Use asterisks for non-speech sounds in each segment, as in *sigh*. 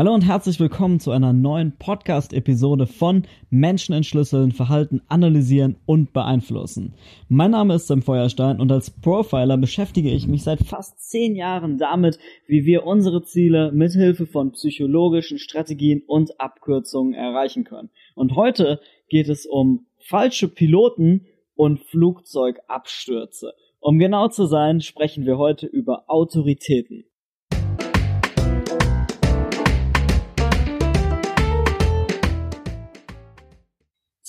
Hallo und herzlich willkommen zu einer neuen Podcast-Episode von Menschen entschlüsseln, Verhalten analysieren und beeinflussen. Mein Name ist Sam Feuerstein und als Profiler beschäftige ich mich seit fast zehn Jahren damit, wie wir unsere Ziele mithilfe von psychologischen Strategien und Abkürzungen erreichen können. Und heute geht es um falsche Piloten und Flugzeugabstürze. Um genau zu sein, sprechen wir heute über Autoritäten.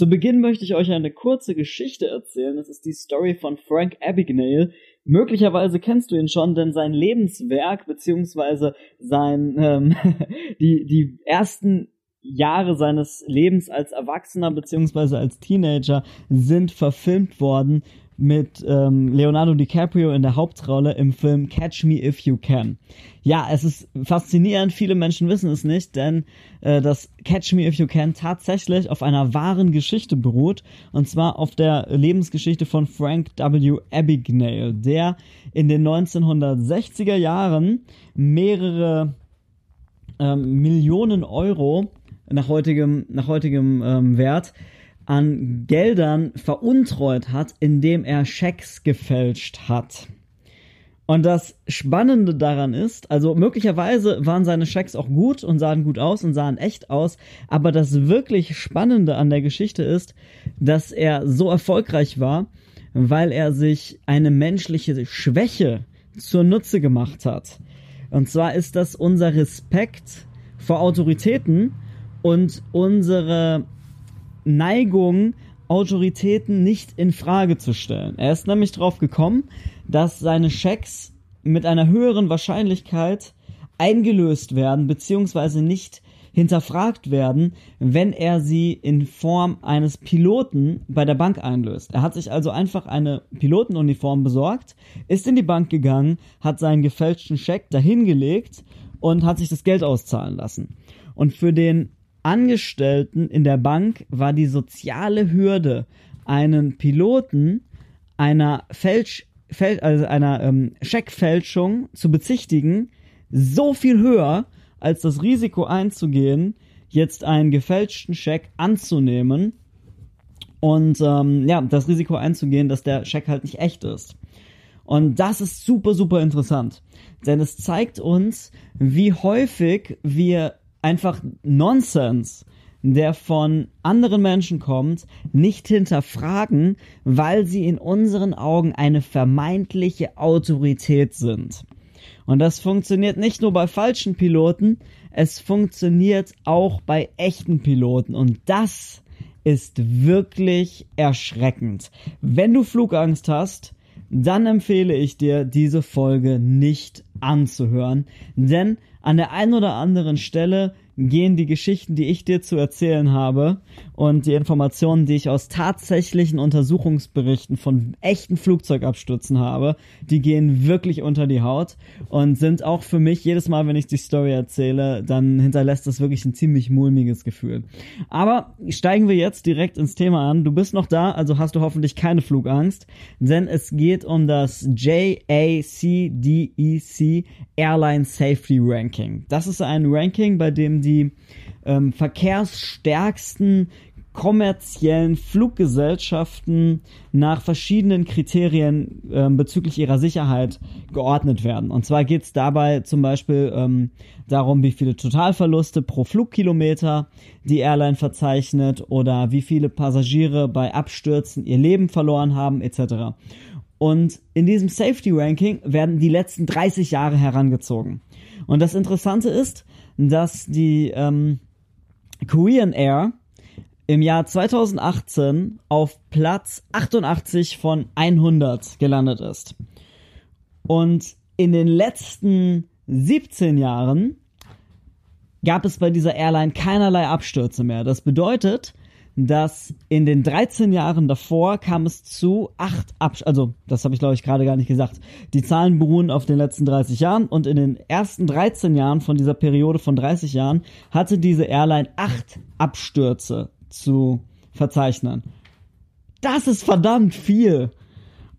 Zu Beginn möchte ich euch eine kurze Geschichte erzählen. Das ist die Story von Frank Abagnale. Möglicherweise kennst du ihn schon, denn sein Lebenswerk beziehungsweise sein ähm, *laughs* die die ersten Jahre seines Lebens als Erwachsener beziehungsweise als Teenager sind verfilmt worden mit ähm, Leonardo DiCaprio in der Hauptrolle im Film Catch Me If You Can. Ja, es ist faszinierend, viele Menschen wissen es nicht, denn äh, das Catch Me If You Can tatsächlich auf einer wahren Geschichte beruht, und zwar auf der Lebensgeschichte von Frank W. Abagnale, der in den 1960er Jahren mehrere ähm, Millionen Euro nach heutigem, nach heutigem ähm, Wert an Geldern veruntreut hat, indem er Schecks gefälscht hat. Und das Spannende daran ist, also möglicherweise waren seine Schecks auch gut und sahen gut aus und sahen echt aus, aber das wirklich Spannende an der Geschichte ist, dass er so erfolgreich war, weil er sich eine menschliche Schwäche zur Nutze gemacht hat. Und zwar ist das unser Respekt vor Autoritäten und unsere Neigung, Autoritäten nicht in Frage zu stellen. Er ist nämlich drauf gekommen, dass seine Schecks mit einer höheren Wahrscheinlichkeit eingelöst werden, beziehungsweise nicht hinterfragt werden, wenn er sie in Form eines Piloten bei der Bank einlöst. Er hat sich also einfach eine Pilotenuniform besorgt, ist in die Bank gegangen, hat seinen gefälschten Scheck dahingelegt und hat sich das Geld auszahlen lassen. Und für den Angestellten in der Bank war die soziale Hürde, einen Piloten einer Fälsch, Fäl also einer ähm, Scheckfälschung zu bezichtigen, so viel höher, als das Risiko einzugehen, jetzt einen gefälschten Scheck anzunehmen und ähm, ja, das Risiko einzugehen, dass der Scheck halt nicht echt ist. Und das ist super, super interessant. Denn es zeigt uns, wie häufig wir einfach Nonsens, der von anderen Menschen kommt, nicht hinterfragen, weil sie in unseren Augen eine vermeintliche Autorität sind. Und das funktioniert nicht nur bei falschen Piloten, es funktioniert auch bei echten Piloten. Und das ist wirklich erschreckend. Wenn du Flugangst hast, dann empfehle ich dir, diese Folge nicht anzuhören, denn an der einen oder anderen Stelle gehen die Geschichten, die ich dir zu erzählen habe und die Informationen, die ich aus tatsächlichen Untersuchungsberichten von echten Flugzeugabstürzen habe, die gehen wirklich unter die Haut und sind auch für mich jedes Mal, wenn ich die Story erzähle, dann hinterlässt das wirklich ein ziemlich mulmiges Gefühl. Aber steigen wir jetzt direkt ins Thema an. Du bist noch da, also hast du hoffentlich keine Flugangst, denn es geht um das JACDEC Airline Safety Ranking. Das ist ein Ranking, bei dem die ähm, verkehrsstärksten kommerziellen Fluggesellschaften nach verschiedenen Kriterien ähm, bezüglich ihrer Sicherheit geordnet werden. Und zwar geht es dabei zum Beispiel ähm, darum, wie viele Totalverluste pro Flugkilometer die Airline verzeichnet oder wie viele Passagiere bei Abstürzen ihr Leben verloren haben etc. Und in diesem Safety Ranking werden die letzten 30 Jahre herangezogen. Und das Interessante ist, dass die ähm, Korean Air im Jahr 2018 auf Platz 88 von 100 gelandet ist. Und in den letzten 17 Jahren gab es bei dieser Airline keinerlei Abstürze mehr. Das bedeutet, dass in den 13 Jahren davor kam es zu acht Abstürzen. Also, das habe ich glaube ich gerade gar nicht gesagt. Die Zahlen beruhen auf den letzten 30 Jahren und in den ersten 13 Jahren von dieser Periode von 30 Jahren hatte diese Airline acht Abstürze zu verzeichnen. Das ist verdammt viel.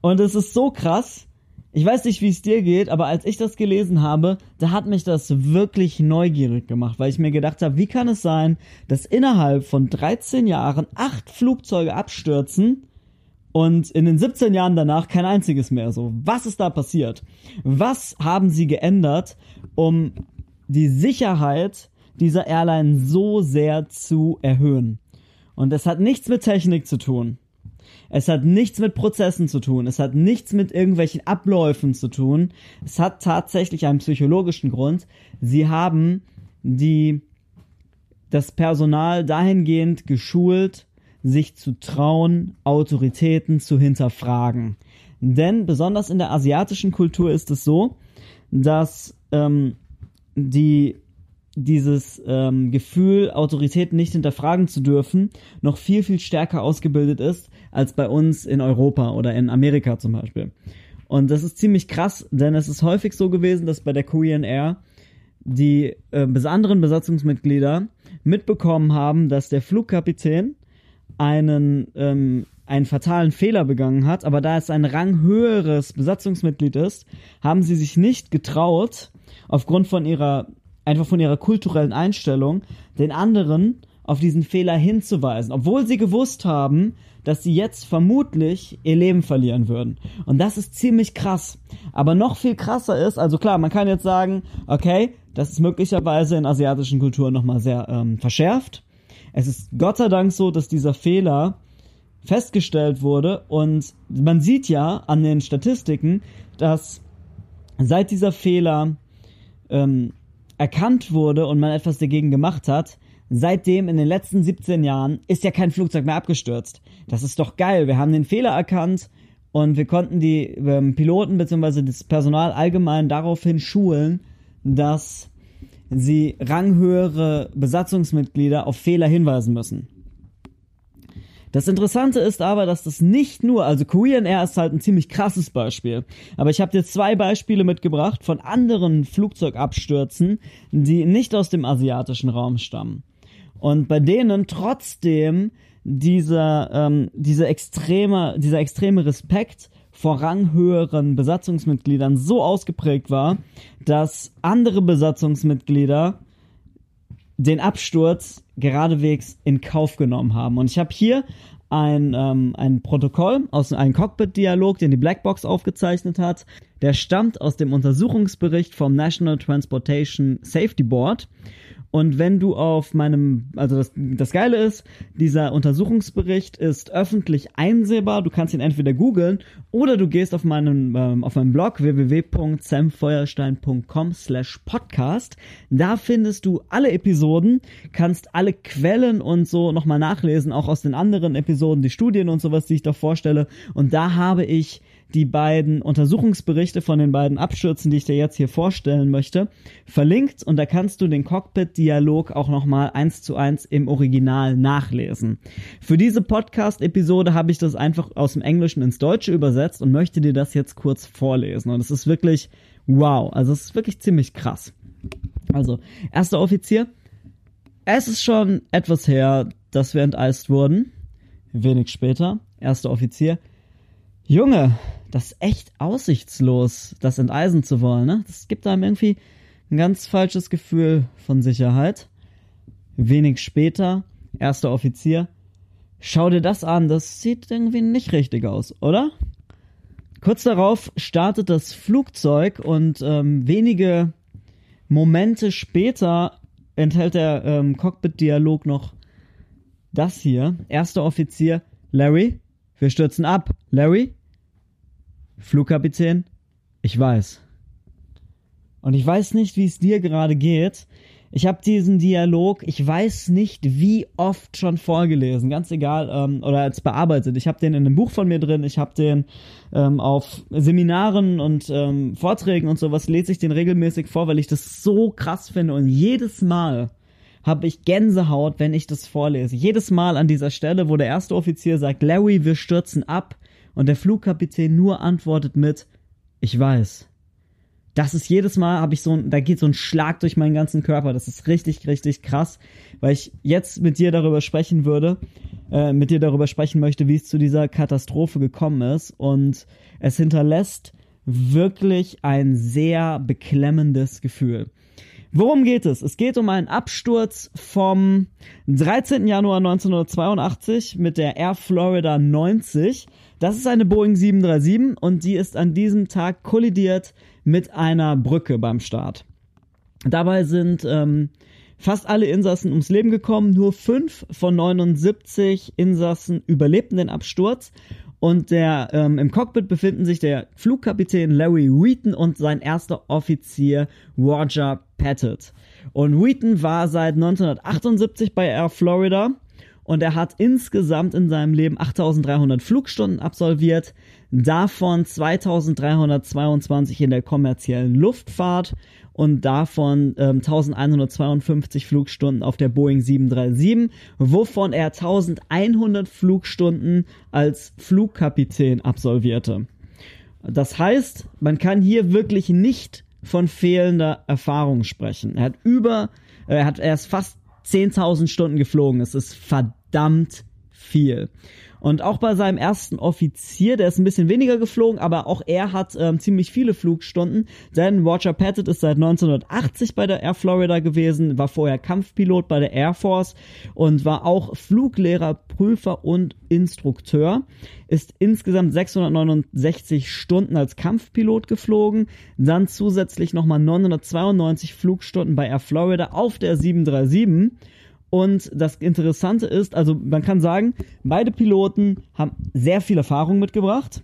Und es ist so krass, ich weiß nicht, wie es dir geht, aber als ich das gelesen habe, da hat mich das wirklich neugierig gemacht, weil ich mir gedacht habe, wie kann es sein, dass innerhalb von 13 Jahren acht Flugzeuge abstürzen und in den 17 Jahren danach kein einziges mehr. So, was ist da passiert? Was haben sie geändert, um die Sicherheit dieser Airline so sehr zu erhöhen? Und es hat nichts mit Technik zu tun. Es hat nichts mit Prozessen zu tun. Es hat nichts mit irgendwelchen Abläufen zu tun. Es hat tatsächlich einen psychologischen Grund. Sie haben die, das Personal dahingehend geschult, sich zu trauen, Autoritäten zu hinterfragen. Denn besonders in der asiatischen Kultur ist es so, dass ähm, die dieses ähm, Gefühl, Autoritäten nicht hinterfragen zu dürfen, noch viel, viel stärker ausgebildet ist als bei uns in Europa oder in Amerika zum Beispiel. Und das ist ziemlich krass, denn es ist häufig so gewesen, dass bei der Korean Air die äh, anderen Besatzungsmitglieder mitbekommen haben, dass der Flugkapitän einen, ähm, einen fatalen Fehler begangen hat, aber da es ein ranghöheres Besatzungsmitglied ist, haben sie sich nicht getraut, aufgrund von ihrer einfach von ihrer kulturellen Einstellung, den anderen auf diesen Fehler hinzuweisen, obwohl sie gewusst haben, dass sie jetzt vermutlich ihr Leben verlieren würden. Und das ist ziemlich krass. Aber noch viel krasser ist, also klar, man kann jetzt sagen, okay, das ist möglicherweise in asiatischen Kulturen nochmal sehr ähm, verschärft. Es ist Gott sei Dank so, dass dieser Fehler festgestellt wurde und man sieht ja an den Statistiken, dass seit dieser Fehler ähm, erkannt wurde und man etwas dagegen gemacht hat, seitdem in den letzten 17 Jahren ist ja kein Flugzeug mehr abgestürzt. Das ist doch geil. Wir haben den Fehler erkannt und wir konnten die ähm, Piloten bzw. das Personal allgemein daraufhin schulen, dass sie ranghöhere Besatzungsmitglieder auf Fehler hinweisen müssen. Das Interessante ist aber, dass das nicht nur, also Korean Air ist halt ein ziemlich krasses Beispiel, aber ich habe dir zwei Beispiele mitgebracht von anderen Flugzeugabstürzen, die nicht aus dem asiatischen Raum stammen. Und bei denen trotzdem dieser, ähm, dieser extreme, dieser extreme Respekt vor ranghöheren Besatzungsmitgliedern so ausgeprägt war, dass andere Besatzungsmitglieder den Absturz geradewegs in Kauf genommen haben. Und ich habe hier ein, ähm, ein Protokoll aus einem Cockpit-Dialog, den die Blackbox aufgezeichnet hat. Der stammt aus dem Untersuchungsbericht vom National Transportation Safety Board. Und wenn du auf meinem, also das, das Geile ist, dieser Untersuchungsbericht ist öffentlich einsehbar. Du kannst ihn entweder googeln oder du gehst auf meinen, ähm, auf meinem Blog www.samfeuerstein.com slash podcast. Da findest du alle Episoden, kannst alle Quellen und so nochmal nachlesen, auch aus den anderen Episoden, die Studien und sowas, die ich da vorstelle. Und da habe ich die beiden Untersuchungsberichte von den beiden Abstürzen, die ich dir jetzt hier vorstellen möchte, verlinkt und da kannst du den Cockpit-Dialog auch nochmal eins zu eins im Original nachlesen. Für diese Podcast-Episode habe ich das einfach aus dem Englischen ins Deutsche übersetzt und möchte dir das jetzt kurz vorlesen und es ist wirklich wow, also es ist wirklich ziemlich krass. Also, erster Offizier, es ist schon etwas her, dass wir enteist wurden. Wenig später, erster Offizier, Junge, das ist echt aussichtslos, das enteisen zu wollen, ne? Das gibt einem irgendwie ein ganz falsches Gefühl von Sicherheit. Wenig später, erster Offizier, schau dir das an, das sieht irgendwie nicht richtig aus, oder? Kurz darauf startet das Flugzeug und ähm, wenige Momente später enthält der ähm, Cockpit-Dialog noch das hier. Erster Offizier, Larry, wir stürzen ab. Larry, Flugkapitän, ich weiß. Und ich weiß nicht, wie es dir gerade geht. Ich habe diesen Dialog, ich weiß nicht, wie oft schon vorgelesen, ganz egal, ähm, oder als bearbeitet. Ich habe den in einem Buch von mir drin, ich habe den ähm, auf Seminaren und ähm, Vorträgen und sowas, lese ich den regelmäßig vor, weil ich das so krass finde. Und jedes Mal habe ich Gänsehaut, wenn ich das vorlese. Jedes Mal an dieser Stelle, wo der erste Offizier sagt, Larry, wir stürzen ab, und der Flugkapitän nur antwortet mit, ich weiß. Das ist jedes Mal, habe ich so da geht so ein Schlag durch meinen ganzen Körper. Das ist richtig, richtig krass, weil ich jetzt mit dir darüber sprechen würde, äh, mit dir darüber sprechen möchte, wie es zu dieser Katastrophe gekommen ist. Und es hinterlässt wirklich ein sehr beklemmendes Gefühl. Worum geht es? Es geht um einen Absturz vom 13. Januar 1982 mit der Air Florida 90. Das ist eine Boeing 737 und die ist an diesem Tag kollidiert mit einer Brücke beim Start. Dabei sind ähm, fast alle Insassen ums Leben gekommen. Nur fünf von 79 Insassen überlebten den Absturz. Und der ähm, im Cockpit befinden sich der Flugkapitän Larry Wheaton und sein erster Offizier Roger Pettit. Und Wheaton war seit 1978 bei Air Florida und er hat insgesamt in seinem Leben 8300 Flugstunden absolviert, davon 2322 in der kommerziellen Luftfahrt und davon ähm, 1152 Flugstunden auf der Boeing 737, wovon er 1100 Flugstunden als Flugkapitän absolvierte. Das heißt, man kann hier wirklich nicht von fehlender Erfahrung sprechen. Er hat über, äh, er hat erst fast 10.000 Stunden geflogen. Es ist verdammt viel. Und auch bei seinem ersten Offizier, der ist ein bisschen weniger geflogen, aber auch er hat ähm, ziemlich viele Flugstunden, denn Roger Pettit ist seit 1980 bei der Air Florida gewesen, war vorher Kampfpilot bei der Air Force und war auch Fluglehrer, Prüfer und Instrukteur, ist insgesamt 669 Stunden als Kampfpilot geflogen, dann zusätzlich nochmal 992 Flugstunden bei Air Florida auf der 737 und das Interessante ist, also man kann sagen, beide Piloten haben sehr viel Erfahrung mitgebracht.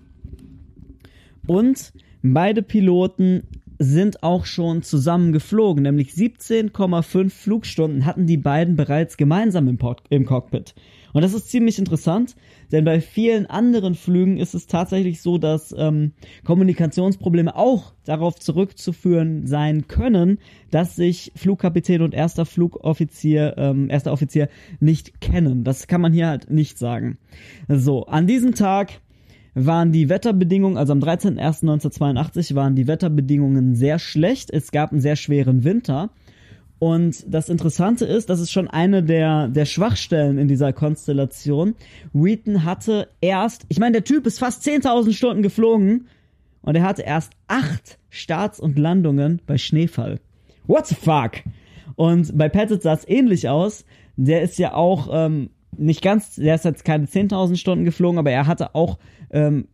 Und beide Piloten sind auch schon zusammen geflogen, nämlich 17,5 Flugstunden hatten die beiden bereits gemeinsam im, im Cockpit. Und das ist ziemlich interessant, denn bei vielen anderen Flügen ist es tatsächlich so, dass ähm, Kommunikationsprobleme auch darauf zurückzuführen sein können, dass sich Flugkapitän und erster Flugoffizier, ähm, erster Offizier nicht kennen. Das kann man hier halt nicht sagen. So, an diesem Tag waren die Wetterbedingungen, also am 13.01.1982 waren die Wetterbedingungen sehr schlecht. Es gab einen sehr schweren Winter. Und das Interessante ist, das ist schon eine der, der Schwachstellen in dieser Konstellation. Wheaton hatte erst, ich meine, der Typ ist fast 10.000 Stunden geflogen und er hatte erst acht Starts und Landungen bei Schneefall. What the fuck? Und bei Pettit sah es ähnlich aus. Der ist ja auch ähm, nicht ganz, der ist jetzt keine 10.000 Stunden geflogen, aber er hatte auch ähm,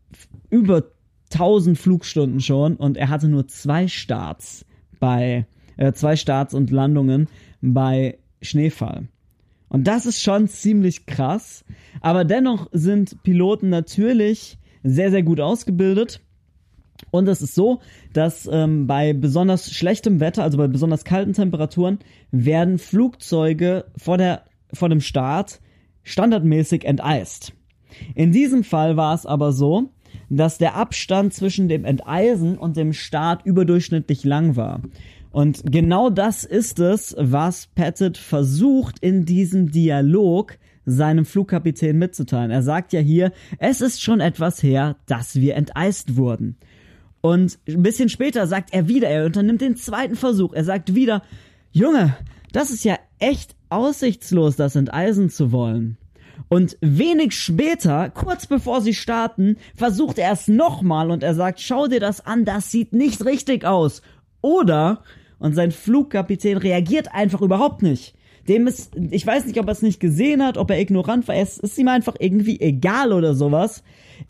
über 1000 Flugstunden schon und er hatte nur zwei Starts bei äh, zwei Starts und Landungen bei Schneefall. Und das ist schon ziemlich krass. Aber dennoch sind Piloten natürlich sehr, sehr gut ausgebildet. Und es ist so, dass ähm, bei besonders schlechtem Wetter, also bei besonders kalten Temperaturen, werden Flugzeuge vor, der, vor dem Start standardmäßig enteist. In diesem Fall war es aber so, dass der Abstand zwischen dem Enteisen und dem Start überdurchschnittlich lang war. Und genau das ist es, was Pettit versucht in diesem Dialog seinem Flugkapitän mitzuteilen. Er sagt ja hier, es ist schon etwas her, dass wir enteist wurden. Und ein bisschen später sagt er wieder, er unternimmt den zweiten Versuch. Er sagt wieder, Junge, das ist ja echt aussichtslos, das enteisen zu wollen. Und wenig später, kurz bevor sie starten, versucht er es nochmal und er sagt, schau dir das an, das sieht nicht richtig aus. Oder und sein Flugkapitän reagiert einfach überhaupt nicht. Dem ist, ich weiß nicht, ob er es nicht gesehen hat, ob er ignorant war, es ist ihm einfach irgendwie egal oder sowas.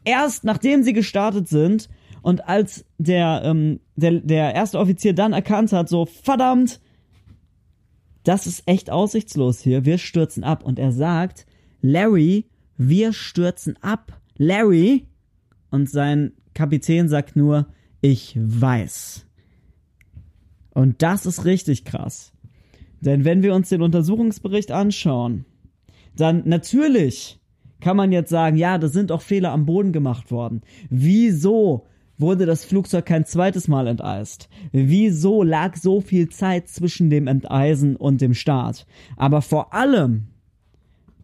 Erst nachdem sie gestartet sind und als der, ähm, der, der erste Offizier dann erkannt hat, so verdammt, das ist echt aussichtslos hier, wir stürzen ab. Und er sagt, Larry, wir stürzen ab. Larry. Und sein Kapitän sagt nur, ich weiß. Und das ist richtig krass. Denn wenn wir uns den Untersuchungsbericht anschauen, dann natürlich kann man jetzt sagen, ja, da sind auch Fehler am Boden gemacht worden. Wieso wurde das Flugzeug kein zweites Mal enteist? Wieso lag so viel Zeit zwischen dem Enteisen und dem Start? Aber vor allem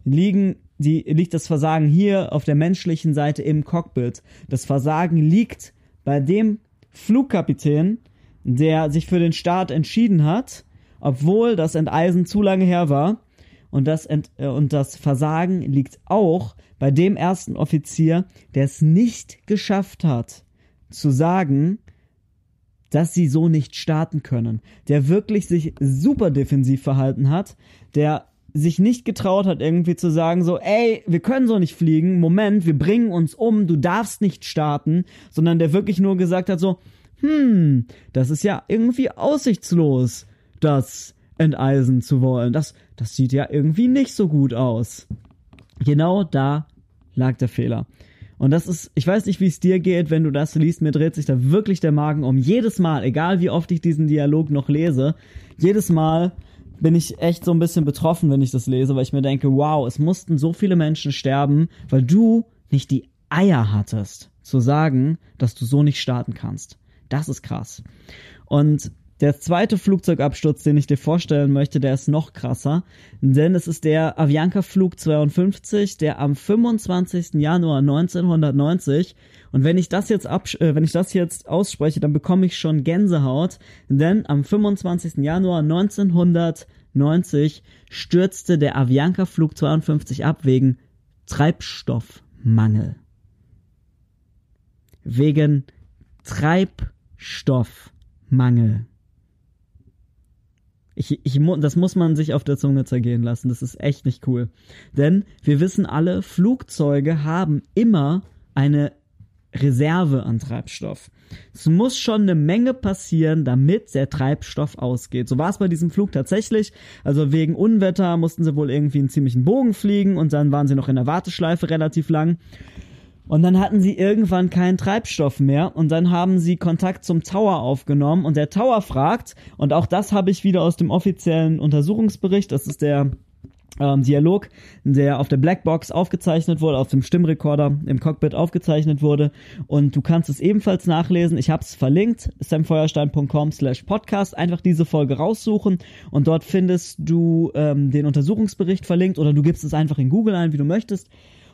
liegen die, liegt das Versagen hier auf der menschlichen Seite im Cockpit. Das Versagen liegt bei dem Flugkapitän, der sich für den Start entschieden hat, obwohl das Enteisen zu lange her war. Und das, Ent äh, und das Versagen liegt auch bei dem ersten Offizier, der es nicht geschafft hat, zu sagen, dass sie so nicht starten können. Der wirklich sich super defensiv verhalten hat, der sich nicht getraut hat, irgendwie zu sagen, so, ey, wir können so nicht fliegen, Moment, wir bringen uns um, du darfst nicht starten, sondern der wirklich nur gesagt hat, so, hm, das ist ja irgendwie aussichtslos, das enteisen zu wollen. Das, das sieht ja irgendwie nicht so gut aus. Genau da lag der Fehler. Und das ist, ich weiß nicht, wie es dir geht, wenn du das liest, mir dreht sich da wirklich der Magen um. Jedes Mal, egal wie oft ich diesen Dialog noch lese, jedes Mal bin ich echt so ein bisschen betroffen, wenn ich das lese, weil ich mir denke, wow, es mussten so viele Menschen sterben, weil du nicht die Eier hattest, zu sagen, dass du so nicht starten kannst. Das ist krass. Und der zweite Flugzeugabsturz, den ich dir vorstellen möchte, der ist noch krasser, denn es ist der Avianca Flug 52, der am 25. Januar 1990 und wenn ich das jetzt äh, wenn ich das jetzt ausspreche, dann bekomme ich schon Gänsehaut, denn am 25. Januar 1990 stürzte der Avianca Flug 52 ab wegen Treibstoffmangel. Wegen Treibstoffmangel. Ich, ich, das muss man sich auf der Zunge zergehen lassen. Das ist echt nicht cool. Denn wir wissen alle, Flugzeuge haben immer eine Reserve an Treibstoff. Es muss schon eine Menge passieren, damit der Treibstoff ausgeht. So war es bei diesem Flug tatsächlich. Also wegen Unwetter mussten sie wohl irgendwie einen ziemlichen Bogen fliegen und dann waren sie noch in der Warteschleife relativ lang. Und dann hatten sie irgendwann keinen Treibstoff mehr und dann haben sie Kontakt zum Tower aufgenommen und der Tower fragt, und auch das habe ich wieder aus dem offiziellen Untersuchungsbericht, das ist der ähm, Dialog, der auf der Blackbox aufgezeichnet wurde, auf dem Stimmrekorder im Cockpit aufgezeichnet wurde. Und du kannst es ebenfalls nachlesen. Ich habe es verlinkt, samfeuerstein.com slash podcast. Einfach diese Folge raussuchen und dort findest du ähm, den Untersuchungsbericht verlinkt oder du gibst es einfach in Google ein, wie du möchtest.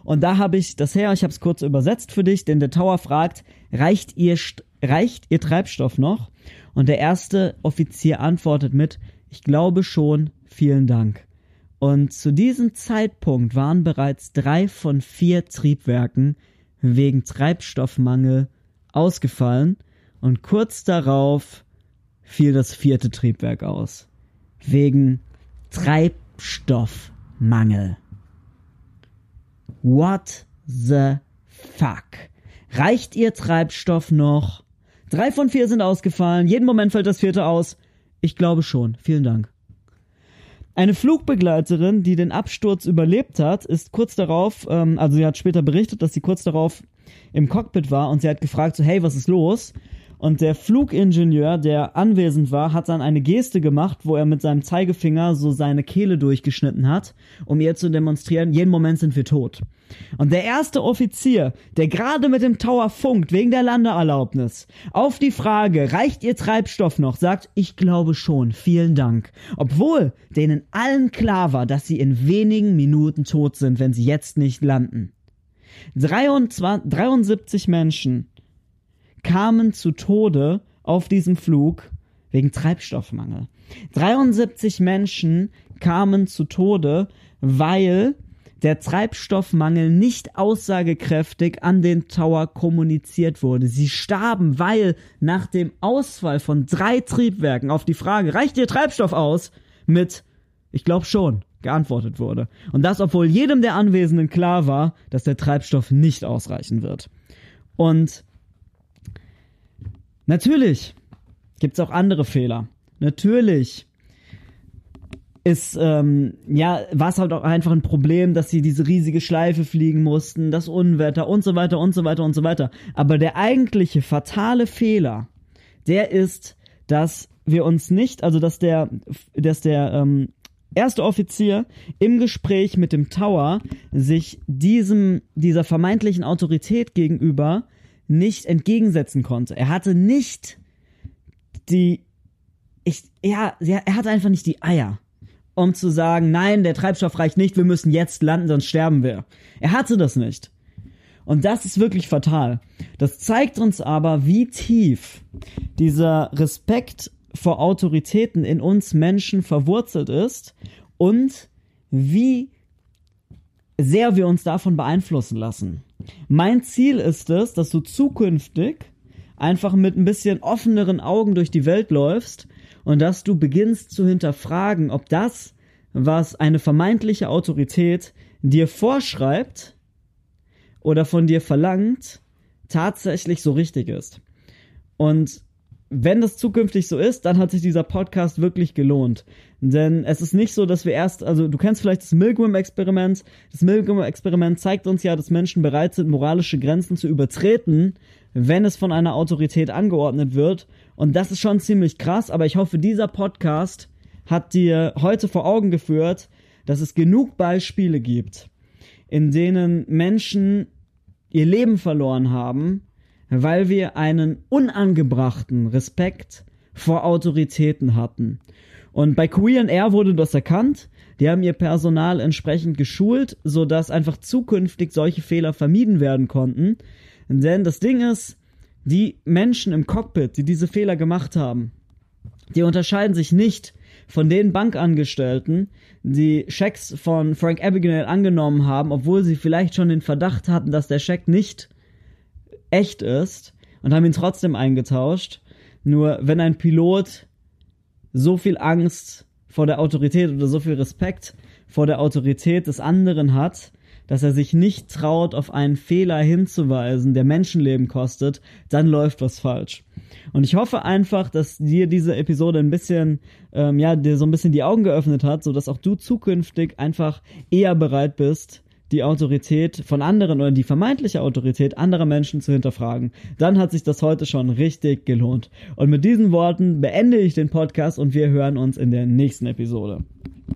Und da habe ich das her, ich habe es kurz übersetzt für dich, denn der Tower fragt, reicht ihr, reicht ihr Treibstoff noch? Und der erste Offizier antwortet mit, ich glaube schon, vielen Dank. Und zu diesem Zeitpunkt waren bereits drei von vier Triebwerken wegen Treibstoffmangel ausgefallen und kurz darauf fiel das vierte Triebwerk aus. Wegen Treibstoffmangel. What the fuck? Reicht ihr Treibstoff noch? Drei von vier sind ausgefallen. Jeden Moment fällt das vierte aus. Ich glaube schon. Vielen Dank. Eine Flugbegleiterin, die den Absturz überlebt hat, ist kurz darauf, ähm, also sie hat später berichtet, dass sie kurz darauf im Cockpit war und sie hat gefragt, so hey, was ist los? Und der Flugingenieur, der anwesend war, hat dann eine Geste gemacht, wo er mit seinem Zeigefinger so seine Kehle durchgeschnitten hat, um ihr zu demonstrieren, jeden Moment sind wir tot. Und der erste Offizier, der gerade mit dem Tower funkt wegen der Landeerlaubnis, auf die Frage, reicht ihr Treibstoff noch, sagt, ich glaube schon, vielen Dank. Obwohl denen allen klar war, dass sie in wenigen Minuten tot sind, wenn sie jetzt nicht landen. 23, 73 Menschen kamen zu Tode auf diesem Flug wegen Treibstoffmangel. 73 Menschen kamen zu Tode, weil der Treibstoffmangel nicht aussagekräftig an den Tower kommuniziert wurde. Sie starben, weil nach dem Ausfall von drei Triebwerken auf die Frage, reicht ihr Treibstoff aus? mit, ich glaube schon, geantwortet wurde. Und das, obwohl jedem der Anwesenden klar war, dass der Treibstoff nicht ausreichen wird. Und Natürlich gibt's auch andere Fehler. Natürlich ist, ähm, ja, war es halt auch einfach ein Problem, dass sie diese riesige Schleife fliegen mussten, das Unwetter und so weiter und so weiter und so weiter. Aber der eigentliche fatale Fehler, der ist, dass wir uns nicht, also dass der, dass der ähm, erste Offizier im Gespräch mit dem Tower sich diesem, dieser vermeintlichen Autorität gegenüber nicht entgegensetzen konnte. Er hatte nicht die, ich, ja, er hatte einfach nicht die Eier, um zu sagen, nein, der Treibstoff reicht nicht, wir müssen jetzt landen, sonst sterben wir. Er hatte das nicht. Und das ist wirklich fatal. Das zeigt uns aber, wie tief dieser Respekt vor Autoritäten in uns Menschen verwurzelt ist und wie sehr wir uns davon beeinflussen lassen. Mein Ziel ist es, dass du zukünftig einfach mit ein bisschen offeneren Augen durch die Welt läufst und dass du beginnst zu hinterfragen, ob das, was eine vermeintliche Autorität dir vorschreibt oder von dir verlangt, tatsächlich so richtig ist. Und wenn das zukünftig so ist, dann hat sich dieser Podcast wirklich gelohnt. Denn es ist nicht so, dass wir erst, also du kennst vielleicht das Milgram-Experiment. Das Milgram-Experiment zeigt uns ja, dass Menschen bereit sind, moralische Grenzen zu übertreten, wenn es von einer Autorität angeordnet wird. Und das ist schon ziemlich krass, aber ich hoffe, dieser Podcast hat dir heute vor Augen geführt, dass es genug Beispiele gibt, in denen Menschen ihr Leben verloren haben, weil wir einen unangebrachten Respekt vor Autoritäten hatten. Und bei Queer Air wurde das erkannt. Die haben ihr Personal entsprechend geschult, sodass einfach zukünftig solche Fehler vermieden werden konnten. Denn das Ding ist, die Menschen im Cockpit, die diese Fehler gemacht haben, die unterscheiden sich nicht von den Bankangestellten, die Schecks von Frank Abagnale angenommen haben, obwohl sie vielleicht schon den Verdacht hatten, dass der Scheck nicht echt ist und haben ihn trotzdem eingetauscht. Nur wenn ein Pilot so viel Angst vor der Autorität oder so viel Respekt vor der Autorität des anderen hat, dass er sich nicht traut, auf einen Fehler hinzuweisen, der Menschenleben kostet, dann läuft was falsch. Und ich hoffe einfach, dass dir diese Episode ein bisschen, ähm, ja, dir so ein bisschen die Augen geöffnet hat, so dass auch du zukünftig einfach eher bereit bist, die Autorität von anderen oder die vermeintliche Autorität anderer Menschen zu hinterfragen, dann hat sich das heute schon richtig gelohnt. Und mit diesen Worten beende ich den Podcast und wir hören uns in der nächsten Episode.